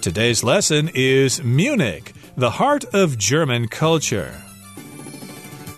Today's lesson is Munich, the heart of German culture.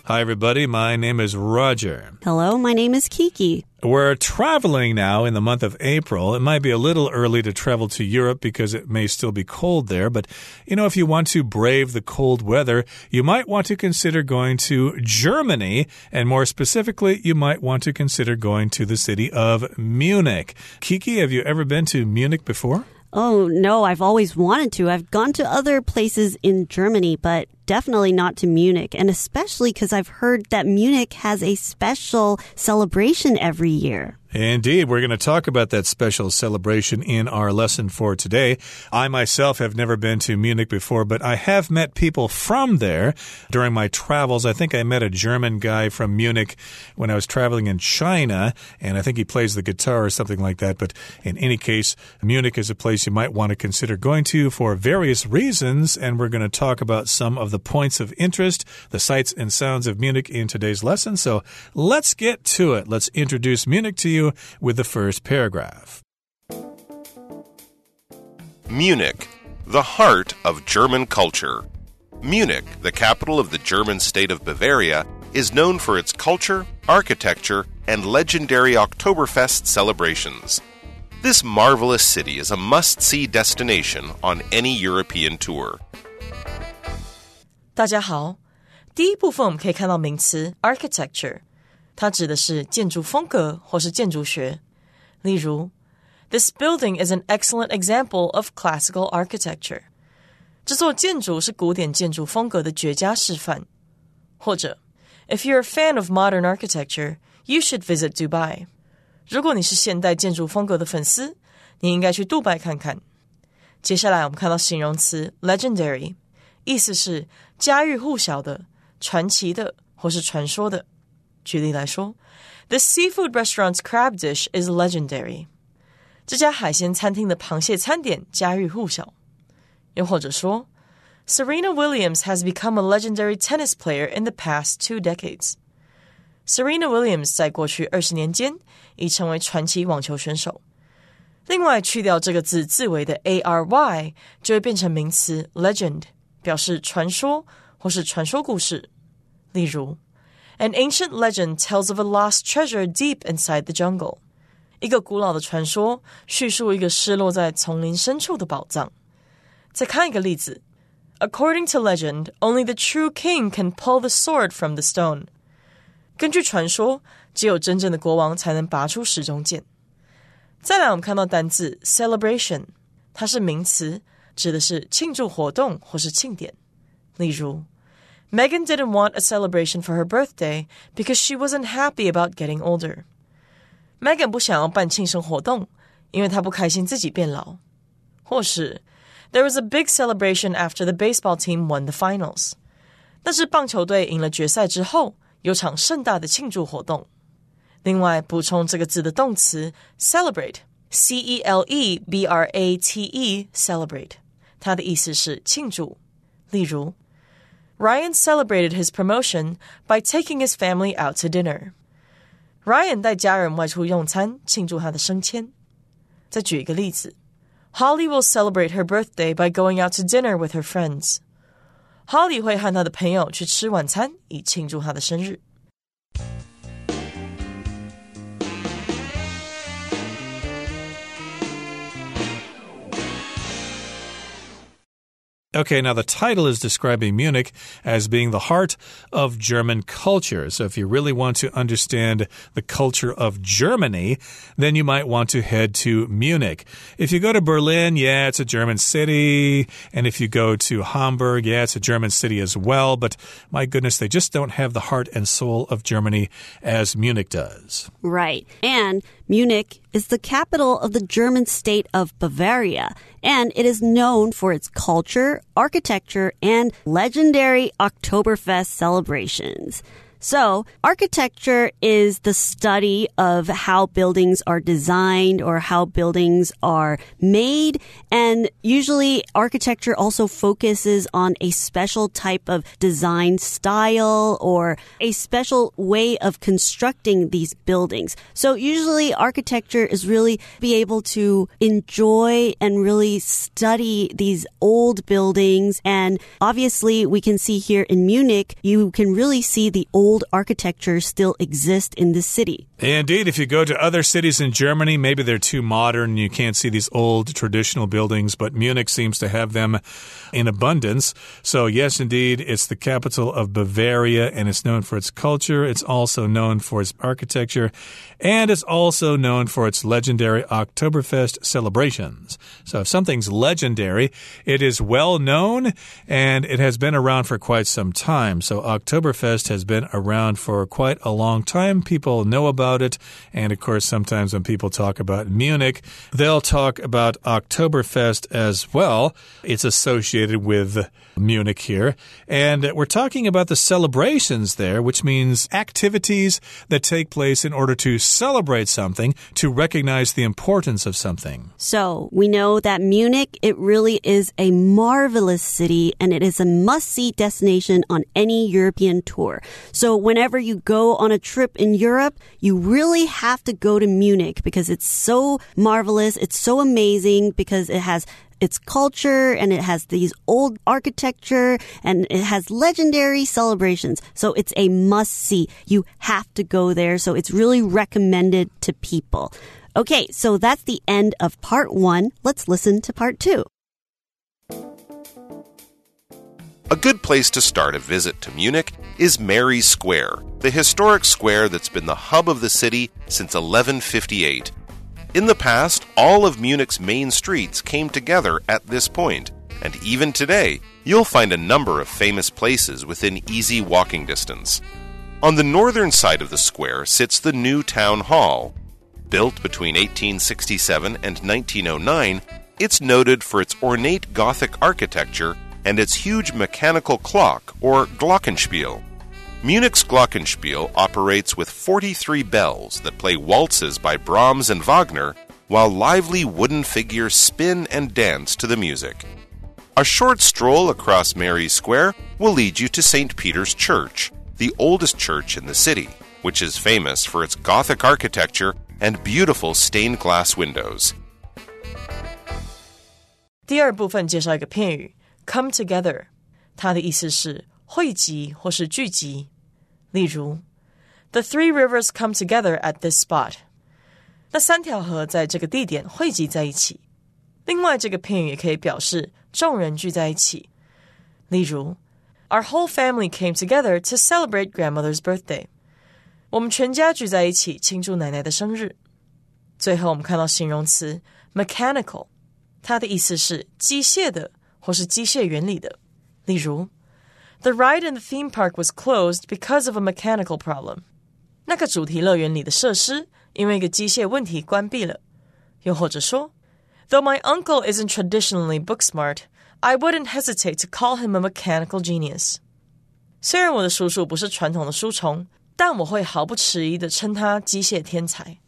Hi, everybody. My name is Roger. Hello, my name is Kiki. We're traveling now in the month of April. It might be a little early to travel to Europe because it may still be cold there. But, you know, if you want to brave the cold weather, you might want to consider going to Germany. And more specifically, you might want to consider going to the city of Munich. Kiki, have you ever been to Munich before? Oh, no, I've always wanted to. I've gone to other places in Germany, but definitely not to Munich. And especially because I've heard that Munich has a special celebration every year. Indeed. We're going to talk about that special celebration in our lesson for today. I myself have never been to Munich before, but I have met people from there during my travels. I think I met a German guy from Munich when I was traveling in China, and I think he plays the guitar or something like that. But in any case, Munich is a place you might want to consider going to for various reasons, and we're going to talk about some of the points of interest, the sights and sounds of Munich in today's lesson. So let's get to it. Let's introduce Munich to you with the first paragraph. Munich, the heart of German culture. Munich, the capital of the German state of Bavaria, is known for its culture, architecture, and legendary Oktoberfest celebrations. This marvelous city is a must see destination on any European tour. 大家好，第一部分我们可以看到名词 architecture，它指的是建筑风格或是建筑学。例如，This building is an excellent example of classical architecture。这座建筑是古典建筑风格的绝佳示范。或者，If you're a fan of modern architecture, you should visit Dubai。如果你是现代建筑风格的粉丝，你应该去杜拜看看。接下来我们看到形容词 legendary， 意思是家喻户晓的、传奇的或是传说的。举例来说，The seafood restaurant's crab dish is legendary。这家海鲜餐厅的螃蟹餐点家喻户晓。又或者说，Serena Williams has become a legendary tennis player in the past two decades。Serena Williams 在过去二十年间已成为传奇网球选手。另外，去掉这个字字尾的 a r y，就会变成名词 legend， 表示传说或是传说故事。例如。An ancient legend tells of a lost treasure deep inside the jungle. 一个古老的传说叙述一个失落在丛林深处的宝藏。再看一个例子，According to legend, only the true king can pull the sword from the stone. 根据传说，只有真正的国王才能拔出石中剑。再来，我们看到单字 celebration，它是名词， 指的是庆祝活动或是庆典。例如 Megan didn't want a celebration for her birthday because she wasn't happy about getting older. Megan 不想要办庆生活动，因为她不开心自己变老。或是 There was a big celebration after the baseball team won the finals. 但是棒球队赢了决赛之后，有场盛大的庆祝活动。另外，补充这个字的动词 celebrate，c e l e b r a t e，celebrate， 它的意思是庆祝。例如 Ryan celebrated his promotion by taking his family out to dinner. Ryan 带家人外出用餐，庆祝他的升迁。再举一个例子，Holly will celebrate her birthday by going out to dinner with her friends. Holly 会和她的朋友去吃晚餐，以庆祝她的生日。 Okay, now the title is describing Munich as being the heart of German culture. So if you really want to understand the culture of Germany, then you might want to head to Munich. If you go to Berlin, yeah, it's a German city. And if you go to Hamburg, yeah, it's a German city as well. But my goodness, they just don't have the heart and soul of Germany as Munich does. Right. And Munich is the capital of the German state of Bavaria, and it is known for its culture, architecture, and legendary Oktoberfest celebrations. So, architecture is the study of how buildings are designed or how buildings are made. And usually, architecture also focuses on a special type of design style or a special way of constructing these buildings. So, usually, architecture is really be able to enjoy and really study these old buildings. And obviously, we can see here in Munich, you can really see the old old architecture still exist in the city. Indeed, if you go to other cities in Germany, maybe they're too modern. You can't see these old traditional buildings, but Munich seems to have them in abundance. So, yes, indeed, it's the capital of Bavaria and it's known for its culture. It's also known for its architecture and it's also known for its legendary Oktoberfest celebrations. So, if something's legendary, it is well known and it has been around for quite some time. So, Oktoberfest has been around for quite a long time. People know about it. And of course, sometimes when people talk about Munich, they'll talk about Oktoberfest as well. It's associated with Munich here. And we're talking about the celebrations there, which means activities that take place in order to celebrate something, to recognize the importance of something. So we know that Munich, it really is a marvelous city and it is a must see destination on any European tour. So whenever you go on a trip in Europe, you really have to go to Munich because it's so marvelous. It's so amazing because it has its culture and it has these old architecture and it has legendary celebrations. So it's a must see. You have to go there. So it's really recommended to people. Okay, so that's the end of part one. Let's listen to part two. A good place to start a visit to Munich is Mary Square, the historic square that's been the hub of the city since 1158. In the past, all of Munich's main streets came together at this point, and even today, you'll find a number of famous places within easy walking distance. On the northern side of the square sits the new town hall. Built between 1867 and 1909, it's noted for its ornate Gothic architecture and its huge mechanical clock, or Glockenspiel. Munich's Glockenspiel operates with 43 bells that play waltzes by Brahms and Wagner, while lively wooden figures spin and dance to the music. A short stroll across Mary Square will lead you to St. Peter's Church, the oldest church in the city, which is famous for its Gothic architecture and beautiful stained glass windows. 第二部分介绍一个片语 “come together”，它的意思是汇集或是聚集。例如，The three rivers come together at this spot。那三条河在这个地点汇集在一起。另外，这个片语也可以表示众人聚在一起。例如，Our whole family came together to celebrate grandmother's birthday。我们全家聚在一起庆祝奶奶的生日。最后，我们看到形容词 mechanical，它的意思是机械的 或是机械原理的。例如。the ride in the theme park was closed because of a mechanical problem. 那个主题乐园里的设施因为一个机械问题关闭了。又或者说，Though my uncle isn't traditionally book smart, I wouldn't hesitate to call him a mechanical genius. 虽然我的叔叔不是传统的书虫，但我会毫不迟疑的称他机械天才。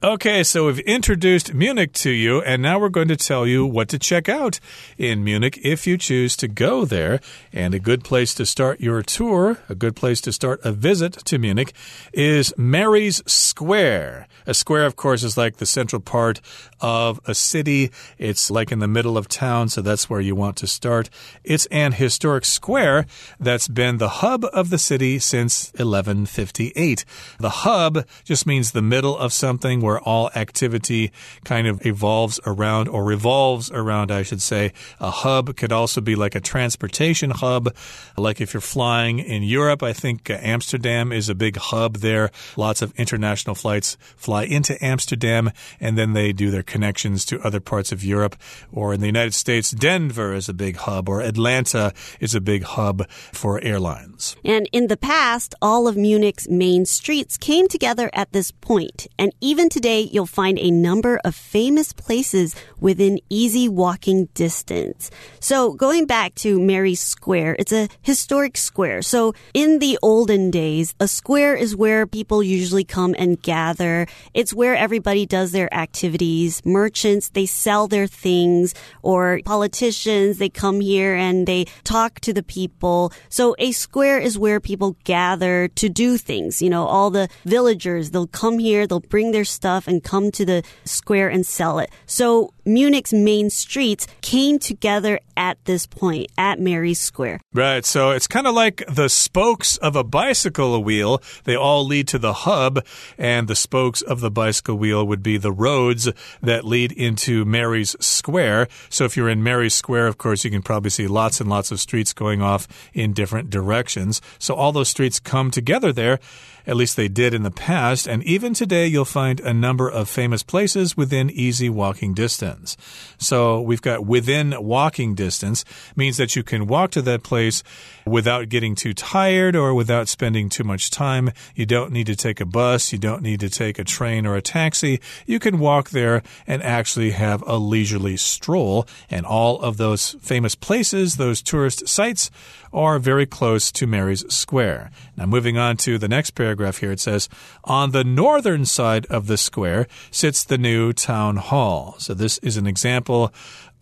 Okay, so we've introduced Munich to you, and now we're going to tell you what to check out in Munich if you choose to go there. And a good place to start your tour, a good place to start a visit to Munich, is Mary's Square. A square, of course, is like the central part of a city. It's like in the middle of town, so that's where you want to start. It's an historic square that's been the hub of the city since 1158. The hub just means the middle of something where all activity kind of evolves around or revolves around, I should say. A hub could also be like a transportation hub. Like if you're flying in Europe, I think Amsterdam is a big hub there. Lots of international flights fly into Amsterdam and then they do their connections to other parts of Europe. Or in the United States, Denver is a big hub or Atlanta is a big hub for airlines. And in the past, all of Munich's main streets came together at this point. And even today, you'll find a number of famous places within easy walking distance. So going back to Mary's Square, it's a historic square. So in the olden days, a square is where people usually come and gather. It's where everybody does their activities. Merchants, they sell their things or politicians, they come here and they talk to the people. So a square is where people gather to do things. You know, all the villagers, they'll come here, they'll bring their stuff and come to the square and sell it. So Munich's main streets came together at this point, at Mary's Square. Right. So it's kind of like the spokes of a bicycle wheel. They all lead to the hub, and the spokes of the bicycle wheel would be the roads that lead into Mary's Square. So if you're in Mary's Square, of course, you can probably see lots and lots of streets going off in different directions. So all those streets come together there. At least they did in the past, and even today you'll find a number of famous places within easy walking distance. So we've got within walking distance means that you can walk to that place without getting too tired or without spending too much time. You don't need to take a bus, you don't need to take a train or a taxi. You can walk there and actually have a leisurely stroll, and all of those famous places, those tourist sites, are very close to Mary's Square. Now, moving on to the next paragraph here, it says, On the northern side of the square sits the new town hall. So, this is an example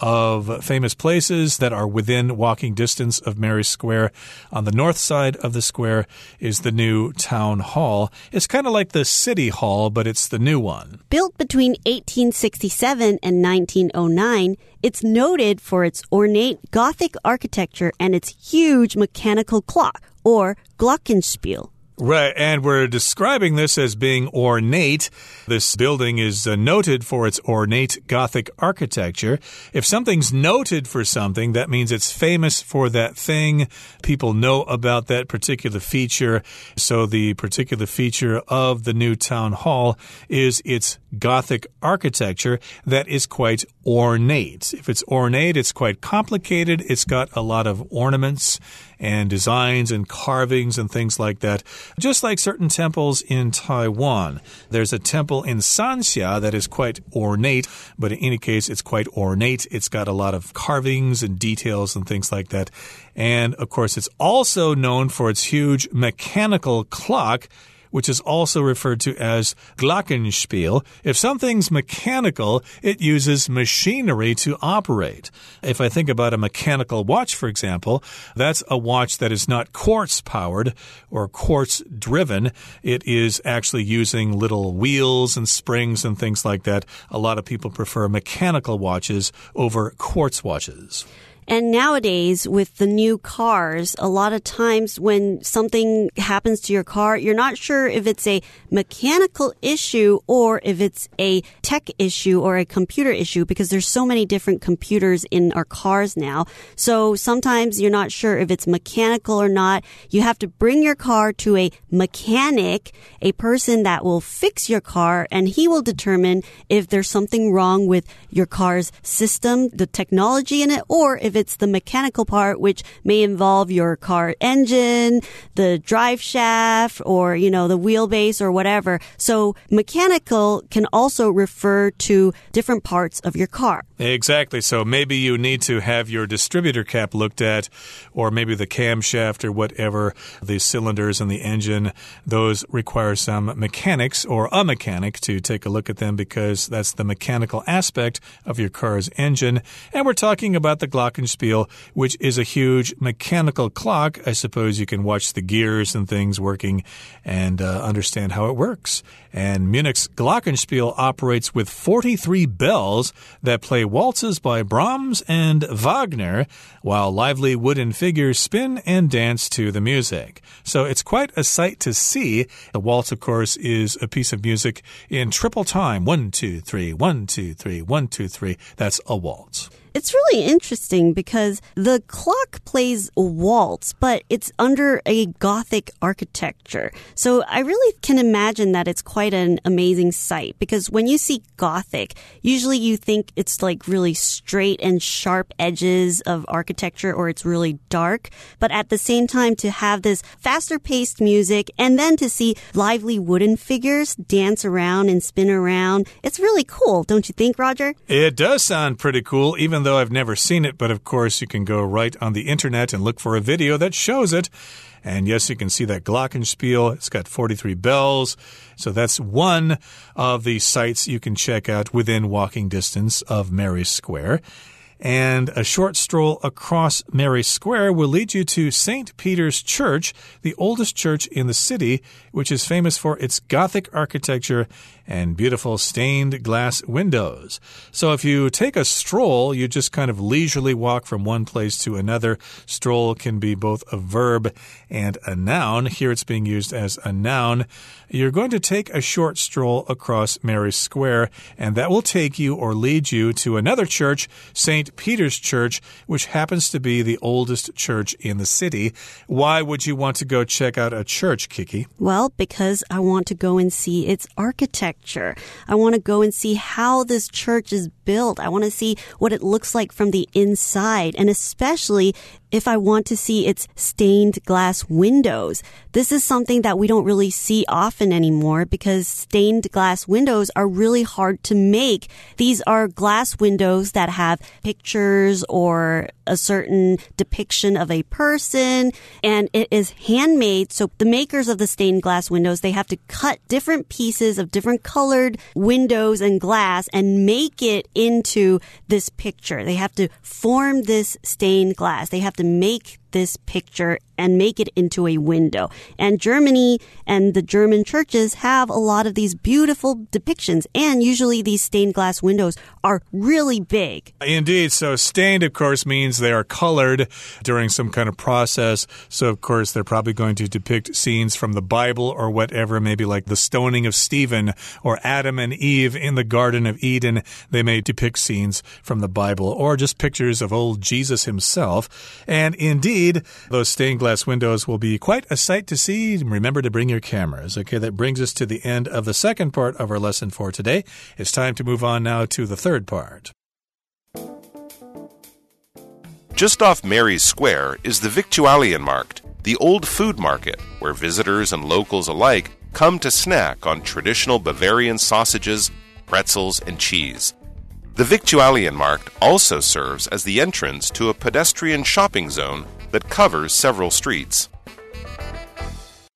of famous places that are within walking distance of Mary's Square. On the north side of the square is the new town hall. It's kind of like the city hall, but it's the new one. Built between 1867 and 1909, it's noted for its ornate Gothic architecture and its huge mechanical clock, or Glockenspiel. Right, and we're describing this as being ornate. This building is uh, noted for its ornate Gothic architecture. If something's noted for something, that means it's famous for that thing. People know about that particular feature. So the particular feature of the new town hall is its Gothic architecture that is quite ornate. If it's ornate, it's quite complicated. It's got a lot of ornaments and designs and carvings and things like that. Just like certain temples in Taiwan. There's a temple in Sanxia that is quite ornate, but in any case, it's quite ornate. It's got a lot of carvings and details and things like that. And of course, it's also known for its huge mechanical clock which is also referred to as Glockenspiel. If something's mechanical, it uses machinery to operate. If I think about a mechanical watch, for example, that's a watch that is not quartz powered or quartz driven. It is actually using little wheels and springs and things like that. A lot of people prefer mechanical watches over quartz watches. And nowadays, with the new cars, a lot of times when something happens to your car, you're not sure if it's a mechanical issue or if it's a tech issue or a computer issue because there's so many different computers in our cars now. So sometimes you're not sure if it's mechanical or not. You have to bring your car to a mechanic, a person that will fix your car, and he will determine if there's something wrong with your car's system, the technology in it, or if it's the mechanical part, which may involve your car engine, the drive shaft, or, you know, the wheelbase or whatever. So mechanical can also refer to different parts of your car. Exactly. So maybe you need to have your distributor cap looked at, or maybe the camshaft or whatever, the cylinders and the engine. Those require some mechanics or a mechanic to take a look at them because that's the mechanical aspect of your car's engine. And we're talking about the Glockenspiel, which is a huge mechanical clock. I suppose you can watch the gears and things working and uh, understand how it works. And Munich's Glockenspiel operates with 43 bells that play waltzes by Brahms and Wagner, while lively wooden figures spin and dance to the music. So it's quite a sight to see. The waltz, of course, is a piece of music in triple time. One, two, three, one, two, three, one, two, three. That's a waltz. It's really interesting because the clock plays waltz, but it's under a Gothic architecture. So I really can imagine that it's quite an amazing sight because when you see Gothic, usually you think it's like really straight and sharp edges of architecture or it's really dark. But at the same time, to have this faster paced music and then to see lively wooden figures dance around and spin around, it's really cool, don't you think, Roger? It does sound pretty cool, even though I've never seen it. But of course, you can go right on the internet and look for a video that shows it. And yes, you can see that Glockenspiel. It's got 43 bells. So that's one of the sites you can check out within walking distance of Mary Square and a short stroll across Mary Square will lead you to St. Peter's Church, the oldest church in the city, which is famous for its Gothic architecture and beautiful stained glass windows. So if you take a stroll, you just kind of leisurely walk from one place to another. Stroll can be both a verb and a noun. Here it's being used as a noun. You're going to take a short stroll across Mary Square, and that will take you or lead you to another church, St. Peter's Church, which happens to be the oldest church in the city. Why would you want to go check out a church, Kiki? Well, because I want to go and see its architecture. I want to go and see how this church is built. I want to see what it looks like from the inside, and especially if I want to see its stained glass windows. This is something that we don't really see often anymore because stained glass windows are really hard to make. These are glass windows that have pictures or a certain depiction of a person and it is handmade. So the makers of the stained glass windows, they have to cut different pieces of different colored windows and glass and make it into this picture. They have to form this stained glass. They have to make this picture and make it into a window. And Germany and the German churches have a lot of these beautiful depictions. And usually these stained glass windows are really big. Indeed. So stained, of course, means they are colored during some kind of process. So, of course, they're probably going to depict scenes from the Bible or whatever, maybe like the stoning of Stephen or Adam and Eve in the Garden of Eden. They may depict scenes from the Bible or just pictures of old Jesus himself. And indeed, those stained glass windows will be quite a sight to see. Remember to bring your cameras. Okay, that brings us to the end of the second part of our lesson for today. It's time to move on now to the third part. Just off Mary's Square is the Viktualienmarkt, the old food market where visitors and locals alike come to snack on traditional Bavarian sausages, pretzels, and cheese. The Viktualienmarkt also serves as the entrance to a pedestrian shopping zone that covers several streets.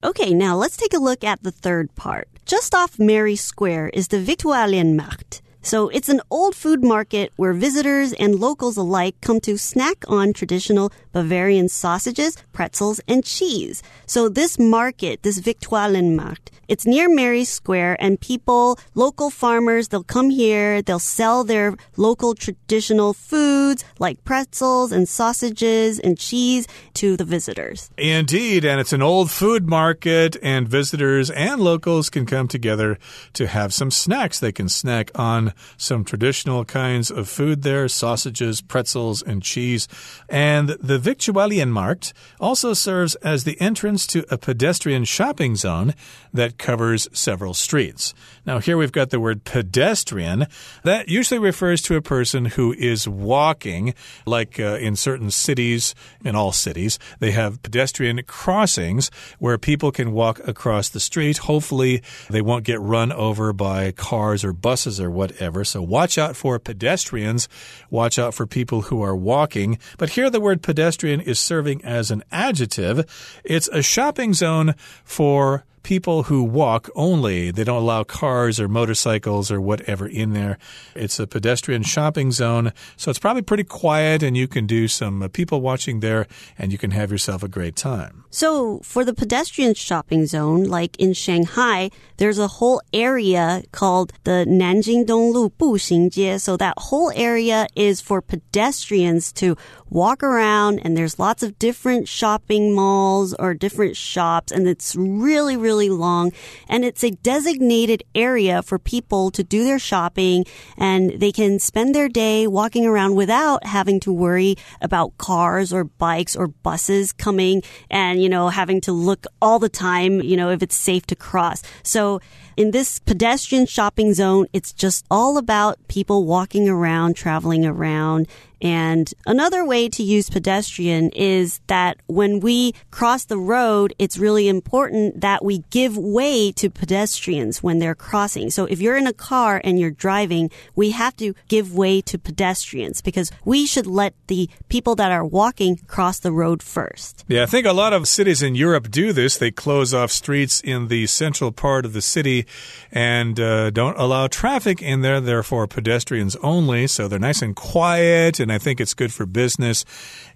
Okay, now let's take a look at the third part. Just off Mary Square is the Viktualienmarkt. So it's an old food market where visitors and locals alike come to snack on traditional Bavarian sausages, pretzels, and cheese. So this market, this Viktualienmarkt, it's near Mary's Square and people, local farmers, they'll come here, they'll sell their local traditional foods like pretzels and sausages and cheese to the visitors. Indeed, and it's an old food market and visitors and locals can come together to have some snacks. They can snack on some traditional kinds of food there, sausages, pretzels, and cheese. And the Viktualienmarkt also serves as the entrance to a pedestrian shopping zone that covers several streets. Now, here we've got the word pedestrian. That usually refers to a person who is walking, like uh, in certain cities, in all cities, they have pedestrian crossings where people can walk across the street. Hopefully, they won't get run over by cars or buses or whatever. So, watch out for pedestrians. Watch out for people who are walking. But here, the word pedestrian is serving as an adjective. It's a shopping zone for people who walk only. They don't allow cars or motorcycles or whatever in there. It's a pedestrian shopping zone, so it's probably pretty quiet, and you can do some uh, people watching there, and you can have yourself a great time. So, for the pedestrian shopping zone, like in Shanghai, there's a whole area called the Nanjing Donglu Buxingjie. So, that whole area is for pedestrians to walk around, and there's lots of different shopping malls or different shops, and it's really, really really long. And it's a designated area for people to do their shopping and they can spend their day walking around without having to worry about cars or bikes or buses coming and, you know, having to look all the time, you know, if it's safe to cross. So in this pedestrian shopping zone, it's just all about people walking around, traveling around, and another way to use pedestrian is that when we cross the road, it's really important that we give way to pedestrians when they're crossing. So if you're in a car and you're driving, we have to give way to pedestrians because we should let the people that are walking cross the road first. Yeah, I think a lot of cities in Europe do this. They close off streets in the central part of the city and uh, don't allow traffic in there, therefore pedestrians only. So they're nice and quiet and and I think it's good for business.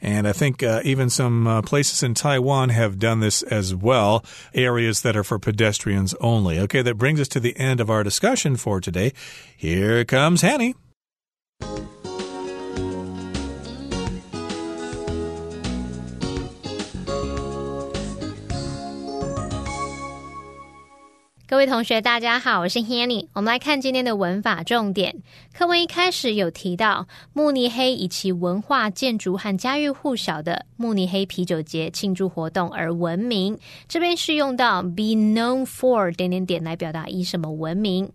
And I think uh, even some uh, places in Taiwan have done this as well, areas that are for pedestrians only. Okay, that brings us to the end of our discussion for today. Here comes Hanny. 各位同学，大家好，我是 Hanny。我们来看今天的文法重点。课文一开始有提到慕尼黑以其文化、建筑和家喻户晓的慕尼黑啤酒节庆祝活动而闻名。这边是用到 be known for 点点点来表达以什么闻名。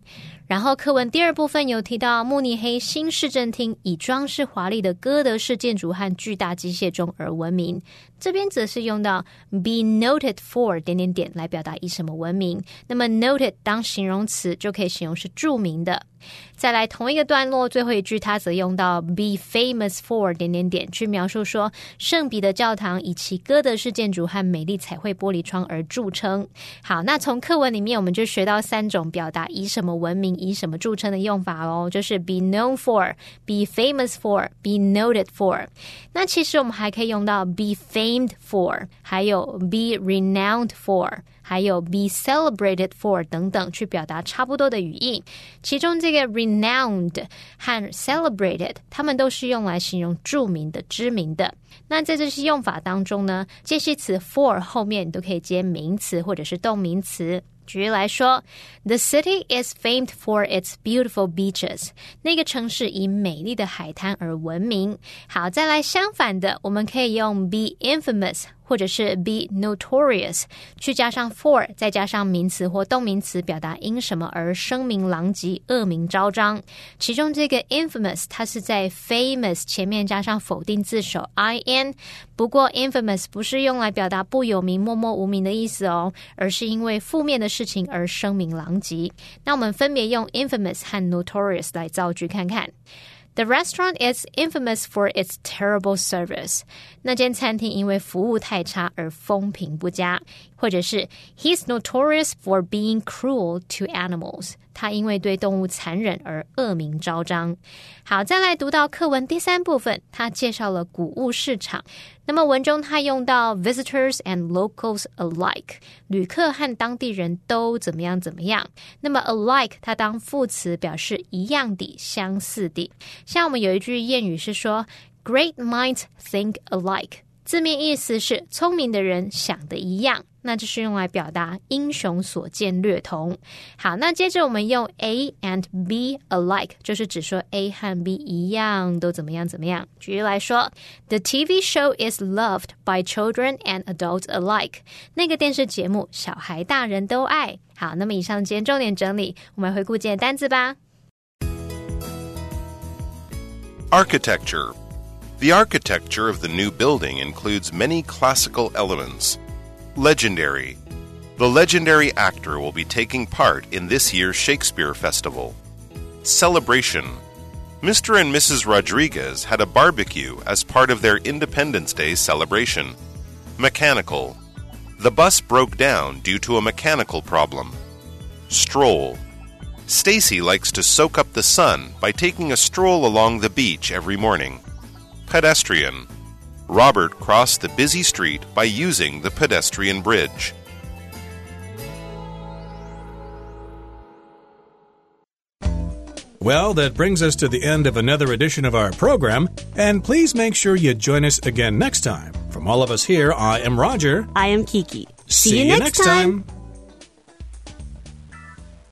然后课文第二部分有提到慕尼黑新市政厅以装饰华丽的哥德式建筑和巨大机械钟而闻名。这边则是用到 be noted for 点点点来表达以什么闻名。那么 noted 当形容词就可以形容是著名的。再来同一个段落最后一句，它则用到 be famous for 点点点去描述说圣彼得教堂以其哥德式建筑和美丽彩绘玻璃窗而著称。好，那从课文里面我们就学到三种表达以什么闻名、以什么著称的用法哦，就是 be known for、be famous for、be noted for。那其实我们还可以用到 be famed for，还有 be renowned for。还有 be celebrated for 等等，去表达差不多的语义。其中这个 renowned 和 celebrated，它们都是用来形容著名的、知名的。那在这些用法当中呢，介系词 for 后面你都可以接名词或者是动名词。举例来说，The city is famed for its beautiful beaches。那个城市以美丽的海滩而闻名。好，再来相反的，我们可以用 be infamous。或者是 be notorious，去加上 for，再加上名词或动名词，表达因什么而声名狼藉、恶名昭彰。其中这个 infamous，它是在 famous 前面加上否定字首 in。不过 infamous 不是用来表达不有名、默默无名的意思哦，而是因为负面的事情而声名狼藉。那我们分别用 infamous 和 notorious 来造句看看。The restaurant is infamous for its terrible service. 那间餐厅因为服务太差而风评不佳，或者是 He's notorious for being cruel to animals. 他因为对动物残忍而恶名昭彰。好，再来读到课文第三部分，他介绍了谷物市场。那么文中他用到 visitors and locals alike，旅客和当地人都怎么样怎么样。那么 alike 它当副词表示一样的、相似的。像我们有一句谚语是说，Great minds think alike。字面意思是聪明的人想的一样，那就是用来表达英雄所见略同。好，那接着我们用 A and B alike，就是指说 A 和 B 一样都怎么样怎么样。举例来说，The TV show is loved by children and adults alike。那个电视节目小孩大人都爱好。那么以上今天重点整理，我们回顾今天单词吧。Architecture The architecture of the new building includes many classical elements. Legendary. The legendary actor will be taking part in this year's Shakespeare Festival. Celebration. Mr. and Mrs. Rodriguez had a barbecue as part of their Independence Day celebration. Mechanical. The bus broke down due to a mechanical problem. Stroll. Stacy likes to soak up the sun by taking a stroll along the beach every morning. Pedestrian. Robert crossed the busy street by using the pedestrian bridge. Well, that brings us to the end of another edition of our program, and please make sure you join us again next time. From all of us here, I am Roger. I am Kiki. See, See you, next time. time.